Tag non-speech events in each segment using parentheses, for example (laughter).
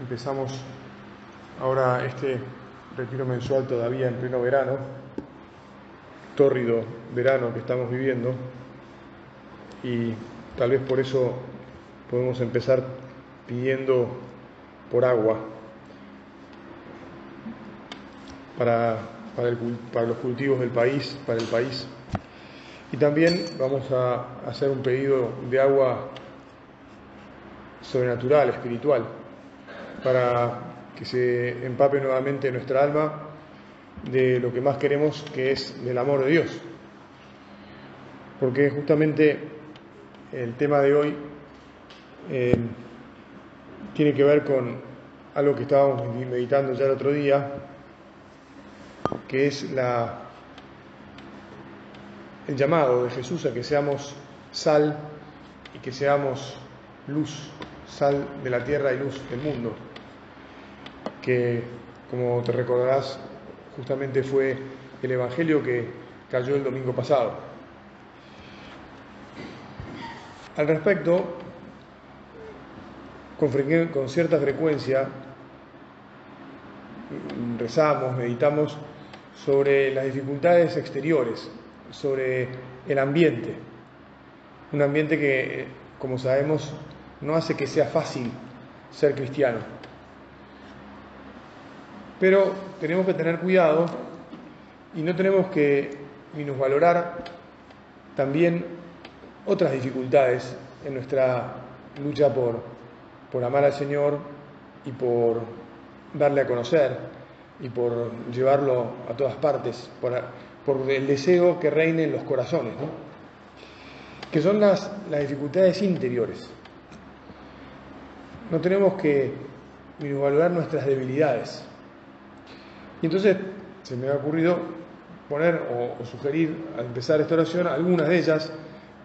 empezamos ahora este retiro mensual todavía en pleno verano, tórrido verano que estamos viviendo, y tal vez por eso podemos empezar pidiendo por agua para, para, los cultivos del país, para el país. Y también vamos a hacer un pedido de agua sobrenatural, espiritual, para que se empape nuevamente nuestra alma de lo que más queremos, que es del amor de Dios. Porque justamente el tema de hoy eh, tiene que ver con algo que estábamos meditando ya el otro día, que es la, el llamado de Jesús a que seamos sal y que seamos luz, sal de la tierra y luz del mundo, que como te recordarás justamente fue el Evangelio que cayó el domingo pasado. Al respecto, con, cierta frecuencia rezamos, meditamos sobre las dificultades exteriores, sobre el ambiente, un ambiente que, como sabemos, no hace que sea fácil ser cristiano. Pero tenemos que tener cuidado y no tenemos que minusvalorar también otras dificultades en nuestra lucha por, por amar al Señor y por darle a conocer y por llevarlo a todas partes, por, por el deseo que reine en los corazones, que son las, las dificultades interiores. No tenemos que minusvalorar nuestras debilidades. Y entonces se me ha ocurrido poner o, sugerir al empezar esta oración algunas de ellas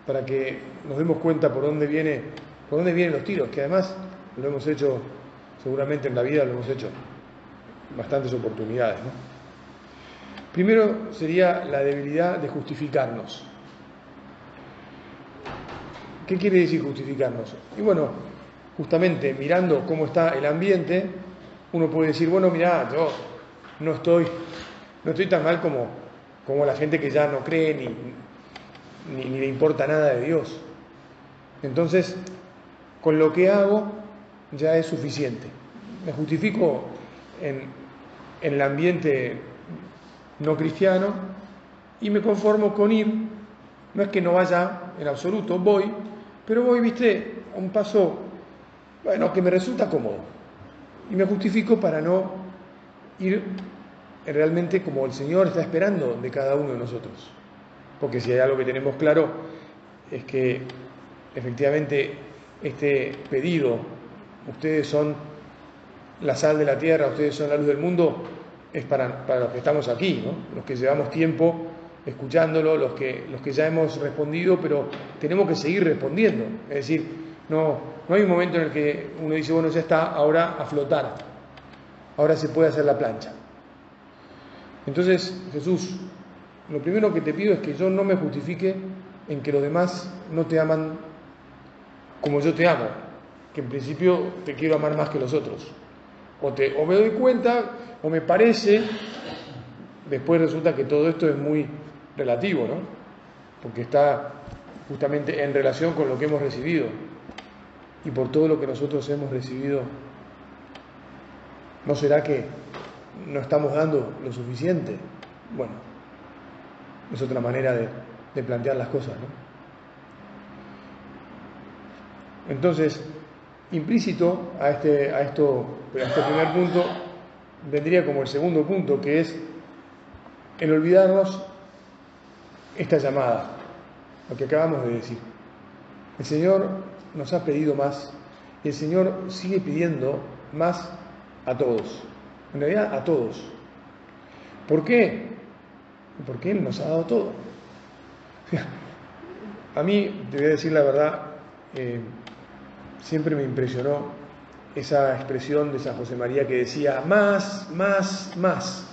para que nos demos cuenta por dónde viene, por dónde vienen los tiros, que además lo hemos hecho, seguramente en la vida lo hemos hecho bastantes oportunidades. Primero sería la debilidad de justificarnos. ¿Qué quiere decir justificarnos? Y bueno, justamente mirando cómo está el ambiente, uno puede decir, bueno, mira, yo no estoy, no estoy tan mal como, como la gente que ya no cree ni, ni, le importa nada de Dios. Entonces, con lo que hago ya es suficiente. Me justifico en, en el ambiente no cristiano y me conformo con ir. No es que no vaya en absoluto, voy, pero voy, viste, a un paso, bueno, que me resulta cómodo. Y me justifico para no ir realmente como el Señor está esperando de cada uno de nosotros. Porque si hay algo que tenemos claro es que efectivamente este pedido, ustedes son la sal de la tierra, ustedes son la luz del mundo, es para, para los que estamos aquí, ¿no? los que llevamos tiempo escuchándolo, los que, los que ya hemos respondido, pero tenemos que seguir respondiendo. Es decir, no, no hay un momento en el que uno dice, bueno, ya está, ahora a flotar, ahora se puede hacer la plancha. Entonces, Jesús, lo primero que te pido es que yo no me justifique en que los demás no te aman como yo te amo, que en principio te quiero amar más que los otros. O, te, o me doy cuenta, o me parece, después resulta que todo esto es muy relativo, ¿no? Porque está justamente en relación con lo que hemos recibido. Y por todo lo que nosotros hemos recibido, ¿no será que no estamos dando lo suficiente? Bueno, es otra manera de, plantear las cosas, ¿no? Entonces, implícito a este, a, esto, a este primer punto vendría como el segundo punto, que es el olvidarnos esta llamada, lo que acabamos de decir. El Señor nos ha pedido más y el Señor sigue pidiendo más a todos. En realidad a todos. ¿Por qué? Porque Él nos ha dado todo. (laughs) A mí, te voy a decir la verdad, eh, siempre me impresionó esa expresión de San José María que decía, más, más, más.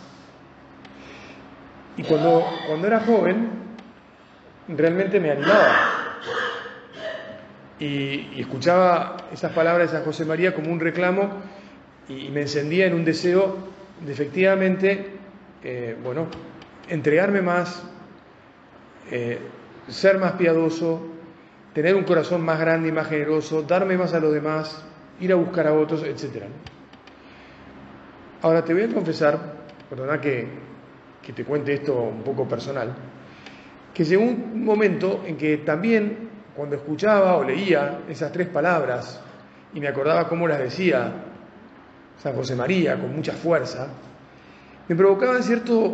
Y cuando, cuando era joven, realmente me animaba. Y, escuchaba esas palabras de San José María como un reclamo y, me encendía en un deseo de efectivamente, eh, bueno, entregarme más, eh, ser más piadoso, tener un corazón más grande y más generoso, darme más a los demás, ir a buscar a otros, etc. Ahora te voy a confesar, perdona que, que te cuente esto un poco personal, que llegó un momento en que también cuando escuchaba o leía esas tres palabras y me acordaba cómo las decía San José María con mucha fuerza, me provocaban cierto,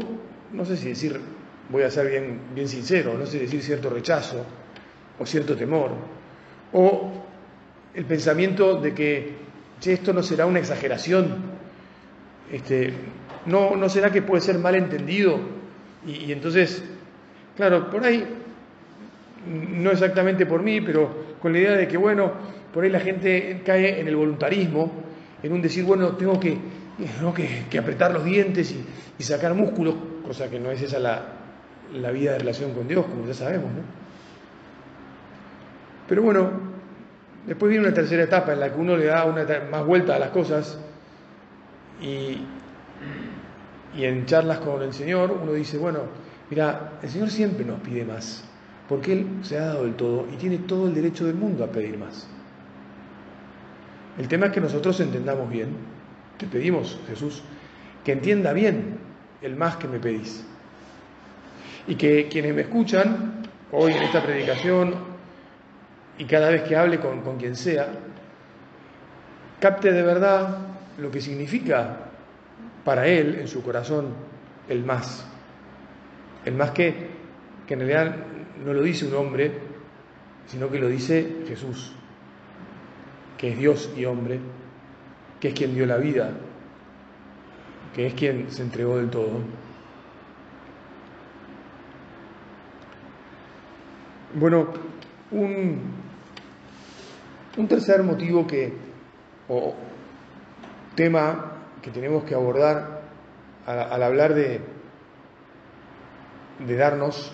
no sé si decir, voy a ser bien, bien sincero, no sé si decir cierto rechazo o cierto temor, o el pensamiento de que esto no será una exageración, este, no, no será que puede ser mal entendido y entonces Claro, por ahí, no exactamente por mí, pero con la idea de que, bueno, por ahí la gente cae en el voluntarismo, en un decir, bueno, tengo que, que, apretar los dientes y, sacar músculos, cosa que no es esa la, la vida de relación con Dios, como ya sabemos, ¿no? Pero bueno, después viene una tercera etapa en la que uno le da una más vuelta a las cosas y, y en charlas con el Señor uno dice, bueno, Mira, el Señor siempre nos pide más, porque Él se ha dado el todo y tiene todo el derecho del mundo a pedir más. El tema es que nosotros entendamos bien, te pedimos, Jesús, que entienda bien el más que me pedís. Y que quienes me escuchan hoy en esta predicación y cada vez que hable con, con quien sea, capte de verdad lo que significa para él en su corazón el más. El más que, que en realidad no lo dice un hombre, sino que lo dice Jesús, que es Dios y hombre, que es quien dio la vida, que es quien se entregó del todo. Bueno, un, un tercer motivo que, o tema que tenemos que abordar al hablar de, de darnos,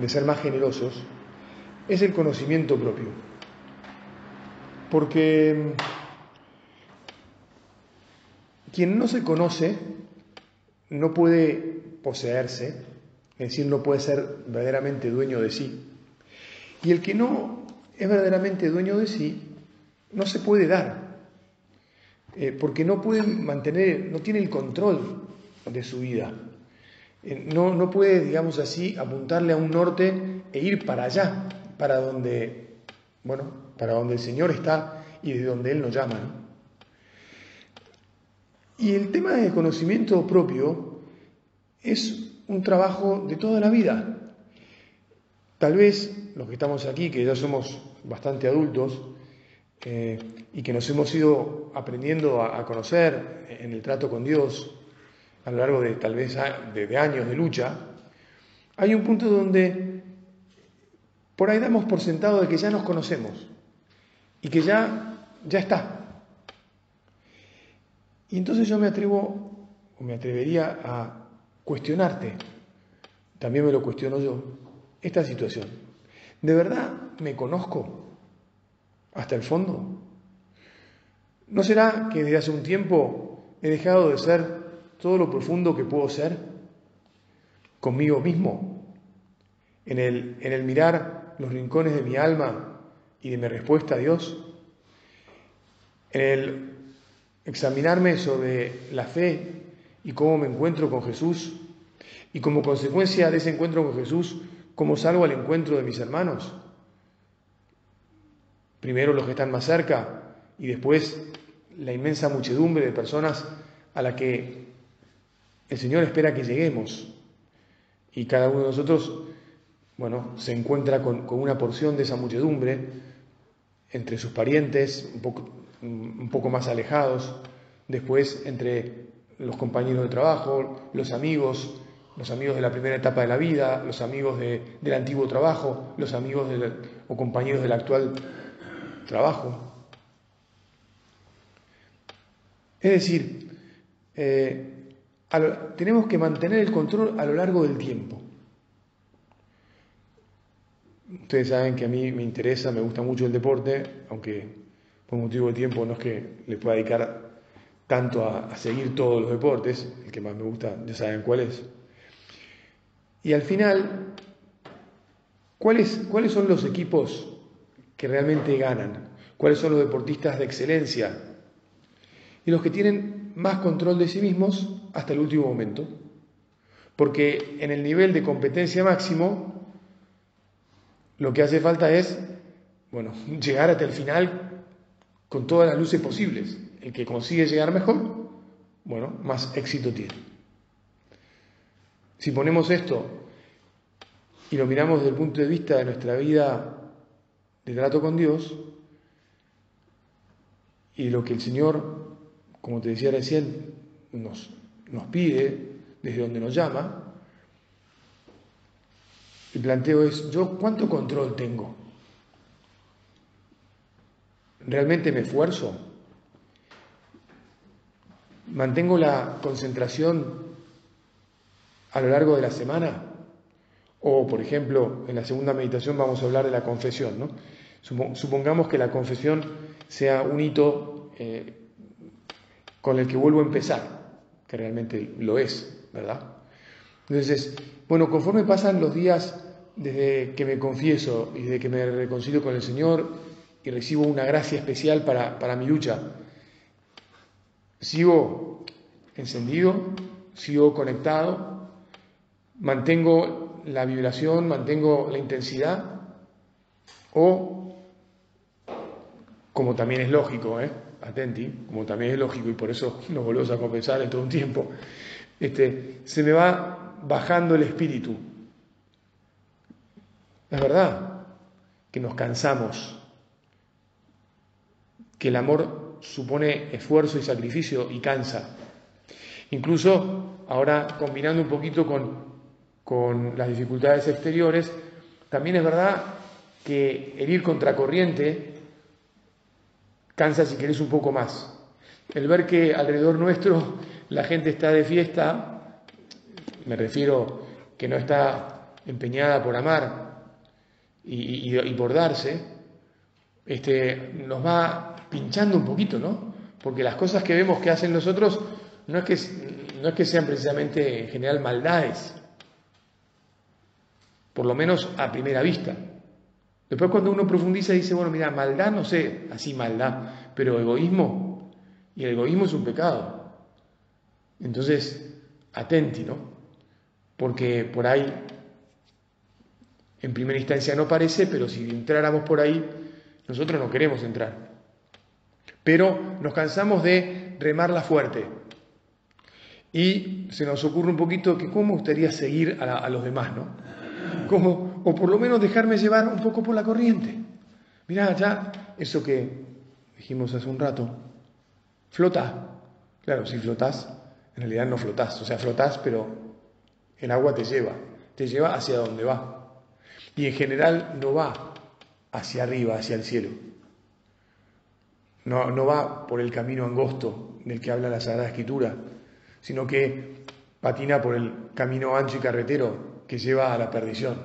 de ser más generosos, es el conocimiento propio. Porque quien no se conoce no puede poseerse, es decir, no puede ser verdaderamente dueño de sí. Y el que no es verdaderamente dueño de sí, no se puede dar, eh, porque no puede mantener, no tiene el control de su vida. Eh, no, no puede, digamos así, apuntarle a un norte e ir para allá, para donde, bueno, para donde el Señor está y de donde Él nos llama. Y el tema del conocimiento propio es un trabajo de toda la vida. Tal vez los que estamos aquí, que ya somos bastante adultos eh, y que nos hemos ido aprendiendo a conocer en el trato con Dios, a lo largo de tal vez de, años de lucha, hay un punto donde por ahí damos por sentado de que ya nos conocemos y que ya, ya está. Y entonces yo me atrevo, o me atrevería a cuestionarte, también me lo cuestiono yo, esta situación. ¿De verdad me conozco hasta el fondo? ¿No será que desde hace un tiempo he dejado de ser todo lo profundo que puedo ser conmigo mismo, en el, en el mirar los rincones de mi alma y de mi respuesta a Dios, en el examinarme sobre la fe y cómo me encuentro con Jesús, y como consecuencia de ese encuentro con Jesús, cómo salgo al encuentro de mis hermanos. Primero los que están más cerca y después la inmensa muchedumbre de personas a la que el Señor espera que lleguemos y cada uno de nosotros, bueno, se encuentra con, una porción de esa muchedumbre entre sus parientes, un poco, más alejados, después entre los compañeros de trabajo, los amigos, los amigos de la primera etapa de la vida, los amigos del antiguo trabajo, los amigos o compañeros del actual trabajo. Es decir, eh, tenemos que mantener el control a lo largo del tiempo. Ustedes saben que a mí me interesa, me gusta mucho el deporte, aunque por motivo de tiempo no es que le pueda dedicar tanto a, seguir todos los deportes, el que más me gusta ya saben cuál es. Y al final, ¿cuáles, ¿cuáles son los equipos que realmente ganan? ¿Cuáles son los deportistas de excelencia? Y los que tienen más control de sí mismos hasta el último momento. Porque en el nivel de competencia máximo, lo que hace falta es, bueno, (laughs) llegar hasta el final con todas las luces posibles. El que consigue llegar mejor, bueno, más éxito tiene. Si ponemos esto y lo miramos desde el punto de vista de nuestra vida de trato con Dios y lo que el Señor, como te decía recién, nos, nos pide desde donde nos llama, el planteo es, ¿yo cuánto control tengo? ¿Realmente me esfuerzo? ¿Mantengo la concentración a lo largo de la semana? O, por ejemplo, en la segunda meditación vamos a hablar de la confesión. ¿no? Supongamos que la confesión sea un hito eh, con el que vuelvo a empezar, que realmente lo es, ¿verdad? Entonces, bueno, conforme pasan los días desde que me confieso y desde que me reconcilio con el Señor y recibo una gracia especial para, para mi lucha, sigo encendido, sigo conectado, mantengo la vibración, mantengo la intensidad, o, como también es lógico, ¿eh? atenti, como también es lógico, y por eso (laughs) nos volvemos a confesar en todo un tiempo, este, se me va bajando el espíritu. Es verdad que nos cansamos, que el amor supone esfuerzo y sacrificio y cansa. Incluso ahora combinando un poquito con, con las dificultades exteriores, también es verdad que el ir contracorriente cansa si querés un poco más. El ver que alrededor nuestro la gente está de fiesta, me refiero que no está empeñada por amar y, por darse, este, nos va pinchando un poquito, ¿no? Porque las cosas que vemos que hacen los otros no es que, no es que sean precisamente en general maldades, por lo menos a primera vista. Después cuando uno profundiza dice, bueno, mira, maldad no sé, así maldad, pero egoísmo, y el egoísmo es un pecado. Entonces, atenti, ¿no? Porque por ahí, en primera instancia no parece, pero si entráramos por ahí, nosotros no queremos entrar. Pero nos cansamos de remarla fuerte. Y se nos ocurre un poquito que cómo gustaría seguir a, los demás, ¿no? como, o por lo menos dejarme llevar un poco por la corriente. Mirá, ya eso que dijimos hace un rato, flota. Claro, si flotas, en realidad no flotas, o sea, flotas, pero el agua te lleva, te lleva hacia donde va. Y en general no va hacia arriba, hacia el cielo. No, no va por el camino angosto del que habla la Sagrada Escritura, sino que patina por el camino ancho y carretero que lleva a la perdición.